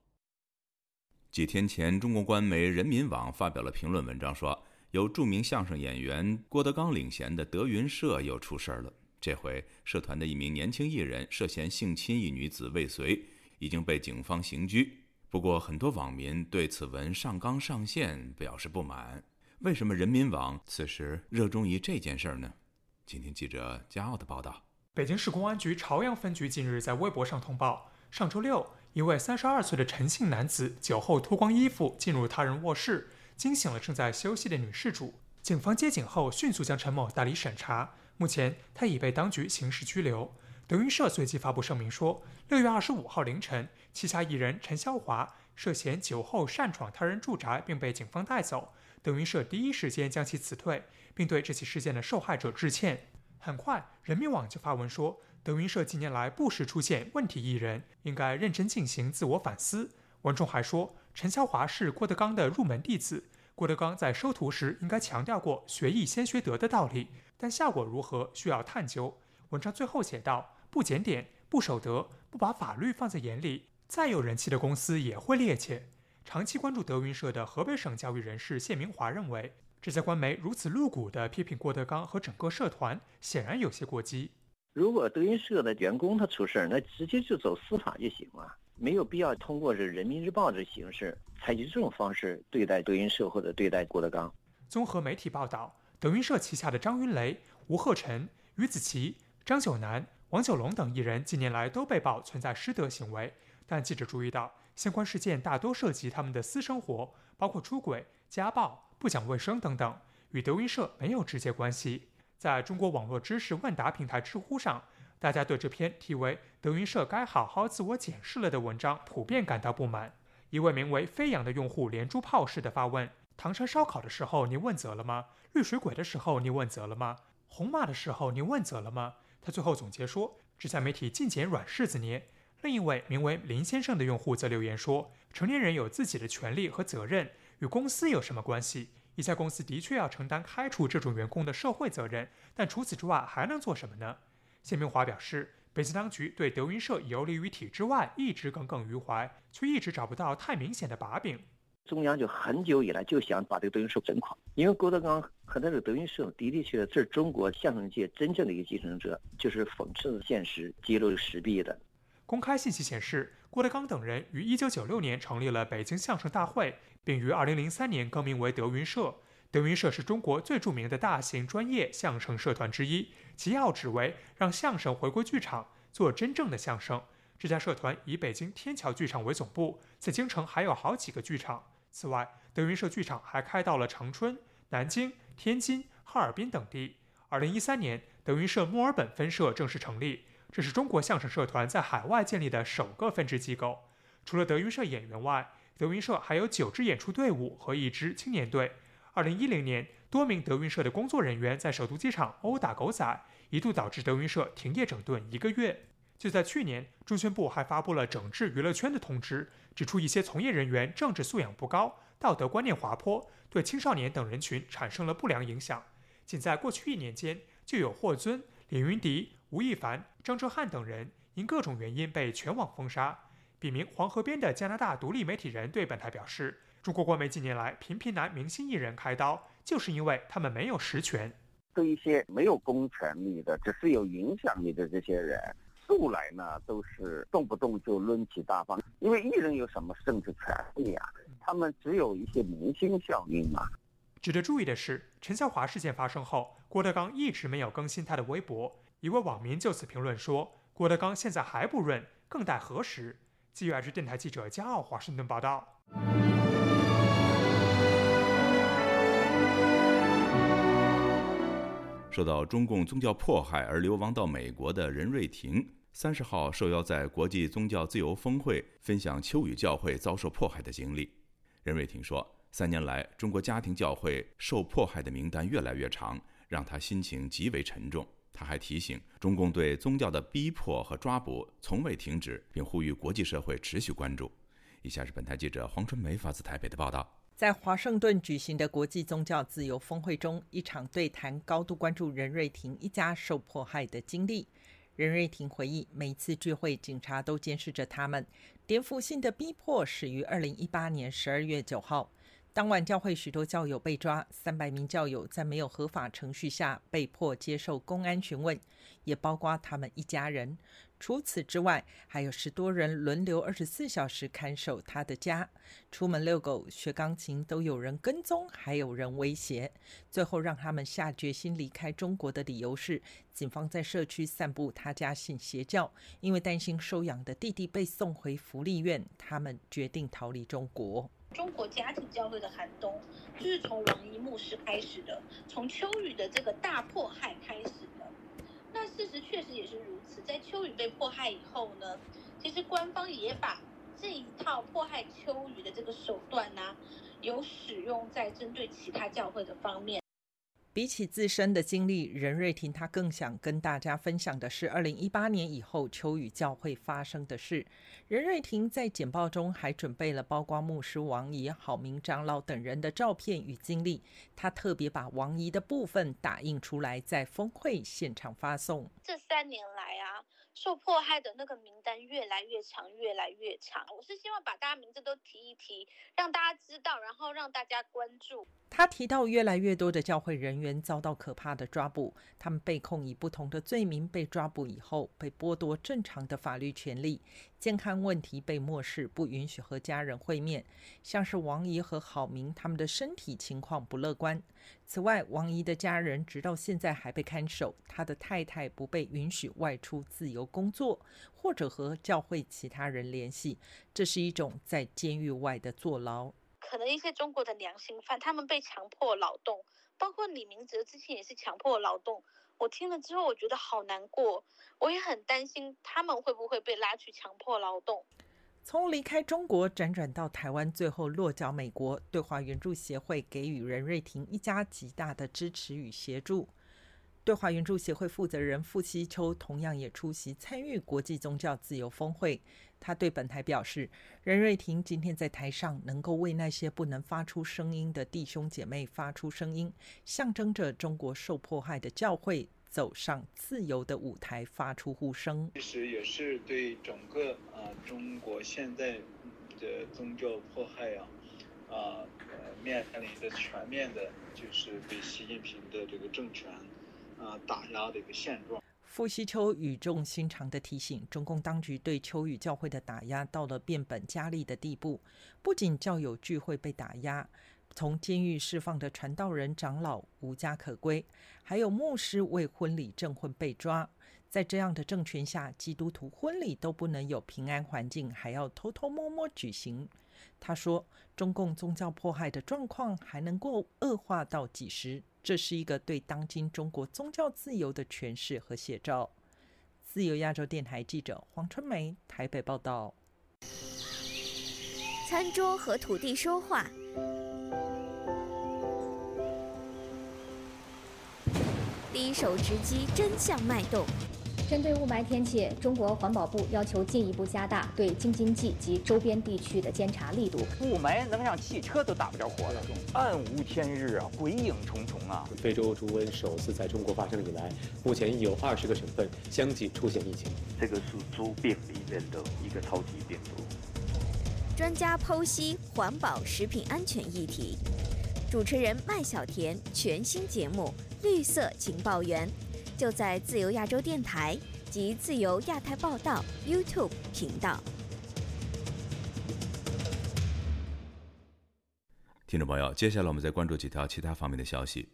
几天前，中国官媒人民网发表了评论文章，说由著名相声演员郭德纲领衔的德云社又出事儿了。这回，社团的一名年轻艺人涉嫌性侵一女子未遂，已经被警方刑拘。不过，很多网民对此文上纲上线表示不满。为什么人民网此时热衷于这件事儿呢？请听记者加奥的报道。北京市公安局朝阳分局近日在微博上通报，上周六，一位三十二岁的陈姓男子酒后脱光衣服进入他人卧室，惊醒了正在休息的女事主。警方接警后，迅速将陈某带离审查。目前，他已被当局刑事拘留。德云社随即发布声明说，六月二十五号凌晨，旗下艺人陈潇华涉嫌酒后擅闯他人住宅，并被警方带走。德云社第一时间将其辞退，并对这起事件的受害者致歉。很快，人民网就发文说，德云社近年来不时出现问题艺人，应该认真进行自我反思。文中还说，陈霄华是郭德纲的入门弟子，郭德纲在收徒时应该强调过“学艺先学德”的道理，但效果如何需要探究。文章最后写道：“不检点、不守德、不把法律放在眼里，再有人气的公司也会趔趄。”长期关注德云社的河北省教育人士谢明华认为，这些官媒如此露骨地批评郭德纲和整个社团，显然有些过激。如果德云社的员工他出事儿，那直接就走司法就行了，没有必要通过这《人民日报》这形式采取这种方式对待德云社或者对待郭德纲。综合媒体报道，德云社旗下的张云雷、吴鹤臣、于子琪、张九南、王九龙等艺人近年来都被曝存在失德行为，但记者注意到。相关事件大多涉及他们的私生活，包括出轨、家暴、不讲卫生等等，与德云社没有直接关系。在中国网络知识问答平台知乎上，大家对这篇题为《德云社该好好自我检视了》的文章普遍感到不满。一位名为飞扬的用户连珠炮似的发问：“唐山烧烤的时候你问责了吗？绿水鬼的时候你问责了吗？红马的时候你问责了吗？”他最后总结说：“这家媒体尽捡软柿子捏。”另一位名为林先生的用户则留言说：“成年人有自己的权利和责任，与公司有什么关系？一家公司的确要承担开除这种员工的社会责任，但除此之外还能做什么呢？”谢明华表示，北京当局对德云社游离于体制外一直耿耿于怀，却一直找不到太明显的把柄。中央就很久以来就想把这个德云社整垮，因为郭德纲和他的德云社的的确确是中国相声界真正的一个继承者，就是讽刺现实、揭露实弊的。公开信息显示，郭德纲等人于1996年成立了北京相声大会，并于2003年更名为德云社。德云社是中国最著名的大型专业相声社团之一，其要旨为让相声回归剧场，做真正的相声。这家社团以北京天桥剧场为总部，在京城还有好几个剧场。此外，德云社剧场还开到了长春、南京、天津、哈尔滨等地。2013年，德云社墨尔本分社正式成立。这是中国相声社团在海外建立的首个分支机构。除了德云社演员外，德云社还有九支演出队伍和一支青年队。二零一零年，多名德云社的工作人员在首都机场殴打狗仔，一度导致德云社停业整顿一个月。就在去年，中宣部还发布了整治娱乐圈的通知，指出一些从业人员政治素养不高、道德观念滑坡，对青少年等人群产生了不良影响。仅在过去一年间，就有霍尊、李云迪。吴亦凡、张哲瀚等人因各种原因被全网封杀。笔名黄河边的加拿大独立媒体人对本台表示：“中国官媒近年来频频拿明星艺人开刀，就是因为他们没有实权。对一些没有公权力的、只是有影响力的这些人，素来呢都是动不动就抡起大棒。因为艺人有什么政治权利啊？他们只有一些明星效应嘛。”值得注意的是，陈笑华事件发生后，郭德纲一直没有更新他的微博。一位网民就此评论说：“郭德纲现在还不润，更待何时？自由亚洲电台记者加奥华盛顿报道。受到中共宗教迫害而流亡到美国的任瑞婷，三十号受邀在国际宗教自由峰会分享秋雨教会遭受迫害的经历。任瑞婷说：“三年来，中国家庭教会受迫害的名单越来越长，让他心情极为沉重。”他还提醒，中共对宗教的逼迫和抓捕从未停止，并呼吁国际社会持续关注。以下是本台记者黄春梅发自台北的报道。在华盛顿举行的国际宗教自由峰会中，一场对谈高度关注任瑞婷一家受迫害的经历。任瑞婷回忆，每次聚会，警察都监视着他们。颠覆性的逼迫始于二零一八年十二月九号，当晚教会许多教友被抓，三百名教友在没有合法程序下被迫接受公安询问，也包括他们一家人。除此之外，还有十多人轮流二十四小时看守他的家。出门遛狗、学钢琴都有人跟踪，还有人威胁。最后让他们下决心离开中国的理由是，警方在社区散布他家信邪教，因为担心收养的弟弟被送回福利院，他们决定逃离中国。中国家庭教会的寒冬，就是从王一牧师开始的，从秋雨的这个大迫害开始的。那事实确实也是如此，在秋雨被迫害以后呢，其实官方也把这一套迫害秋雨的这个手段呢，有使用在针对其他教会的方面。比起自身的经历，任瑞婷她更想跟大家分享的是二零一八年以后秋雨教会发生的事。任瑞婷在简报中还准备了包括牧师王怡、郝明长老等人的照片与经历，他特别把王怡的部分打印出来，在峰会现场发送。这三年来啊。受迫害的那个名单越来越长，越来越长。我是希望把大家名字都提一提，让大家知道，然后让大家关注。他提到，越来越多的教会人员遭到可怕的抓捕，他们被控以不同的罪名，被抓捕以后被剥夺正常的法律权利。健康问题被漠视，不允许和家人会面。像是王姨和郝明，他们的身体情况不乐观。此外，王姨的家人直到现在还被看守，他的太太不被允许外出自由工作，或者和教会其他人联系。这是一种在监狱外的坐牢。可能一些中国的良心犯，他们被强迫劳动，包括李明哲之前也是强迫劳动。我听了之后，我觉得好难过，我也很担心他们会不会被拉去强迫劳动。从离开中国辗转到台湾，最后落脚美国，对华援助协会给予任瑞婷一家极大的支持与协助。对华援助协会负责人傅希秋同样也出席参与国际宗教自由峰会。他对本台表示，任瑞婷今天在台上能够为那些不能发出声音的弟兄姐妹发出声音，象征着中国受迫害的教会走上自由的舞台，发出呼声。其实也是对整个啊中国现在的宗教迫害啊啊呃面临的全面的，就是被习近平的这个政权。啊，打压的一个现状。傅西秋语重心长地提醒，中共当局对秋雨教会的打压到了变本加厉的地步。不仅教友聚会被打压，从监狱释放的传道人、长老无家可归，还有牧师为婚礼证婚被抓。在这样的政权下，基督徒婚礼都不能有平安环境，还要偷偷摸摸举行。他说：“中共宗教迫害的状况还能够恶化到几时？”这是一个对当今中国宗教自由的诠释和写照。自由亚洲电台记者黄春梅台北报道。餐桌和土地说话，第一手直击真相脉动。针对雾霾天气，中国环保部要求进一步加大对京津冀及周边地区的监察力度。雾霾能让汽车都打不着火了，暗无天日啊，鬼影重重啊！非洲猪瘟首次在中国发生以来，目前已有二十个省份相继出现疫情。这个是猪病里面的一个超级病毒。专家剖析环保食品安全议题，主持人麦小甜全新节目《绿色情报员》。就在自由亚洲电台及自由亚太报道 YouTube 频道。听众朋友，接下来我们再关注几条其他方面的消息。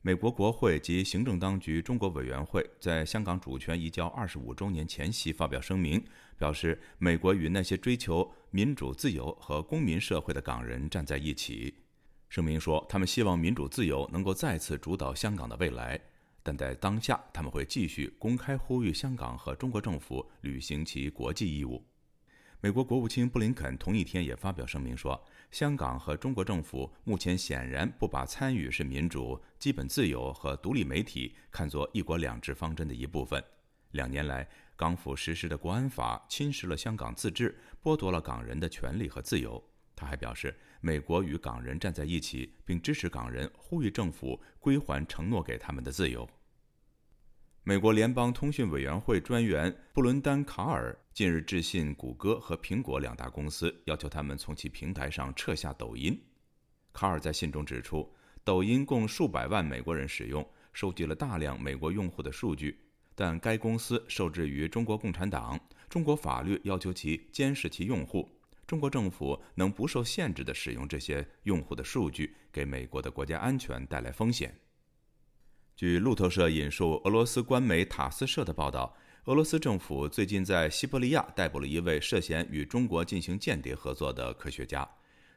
美国国会及行政当局中国委员会在香港主权移交二十五周年前夕发表声明，表示美国与那些追求民主自由和公民社会的港人站在一起。声明说，他们希望民主自由能够再次主导香港的未来，但在当下，他们会继续公开呼吁香港和中国政府履行其国际义务。美国国务卿布林肯同一天也发表声明说。香港和中国政府目前显然不把参与式民主、基本自由和独立媒体看作“一国两制”方针的一部分。两年来，港府实施的国安法侵蚀了香港自治，剥夺了港人的权利和自由。他还表示，美国与港人站在一起，并支持港人呼吁政府归还承诺给他们的自由。美国联邦通讯委员会专员布伦丹·卡尔近日致信谷歌和苹果两大公司，要求他们从其平台上撤下抖音。卡尔在信中指出，抖音共数百万美国人使用，收集了大量美国用户的数据，但该公司受制于中国共产党，中国法律要求其监视其用户，中国政府能不受限制地使用这些用户的数据，给美国的国家安全带来风险。据路透社引述俄罗斯官媒塔斯社的报道，俄罗斯政府最近在西伯利亚逮捕了一位涉嫌与中国进行间谍合作的科学家。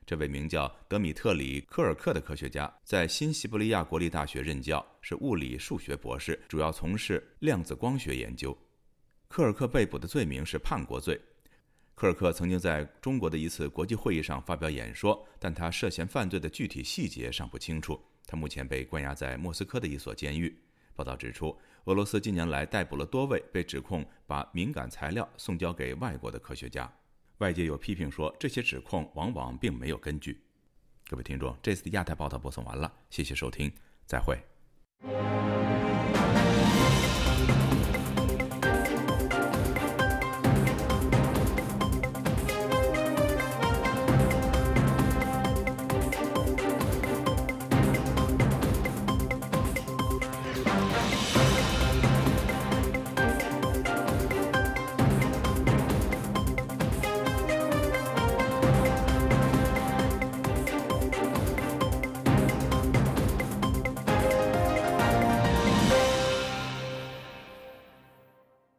这位名叫德米特里·科尔克的科学家在新西伯利亚国立大学任教，是物理数学博士，主要从事量子光学研究。科尔克被捕的罪名是叛国罪。科尔克曾经在中国的一次国际会议上发表演说，但他涉嫌犯罪的具体细节尚不清楚。他目前被关押在莫斯科的一所监狱。报道指出，俄罗斯近年来逮捕了多位被指控把敏感材料送交给外国的科学家。外界有批评说，这些指控往往并没有根据。各位听众，这次的亚太报道播送完了，谢谢收听，再会。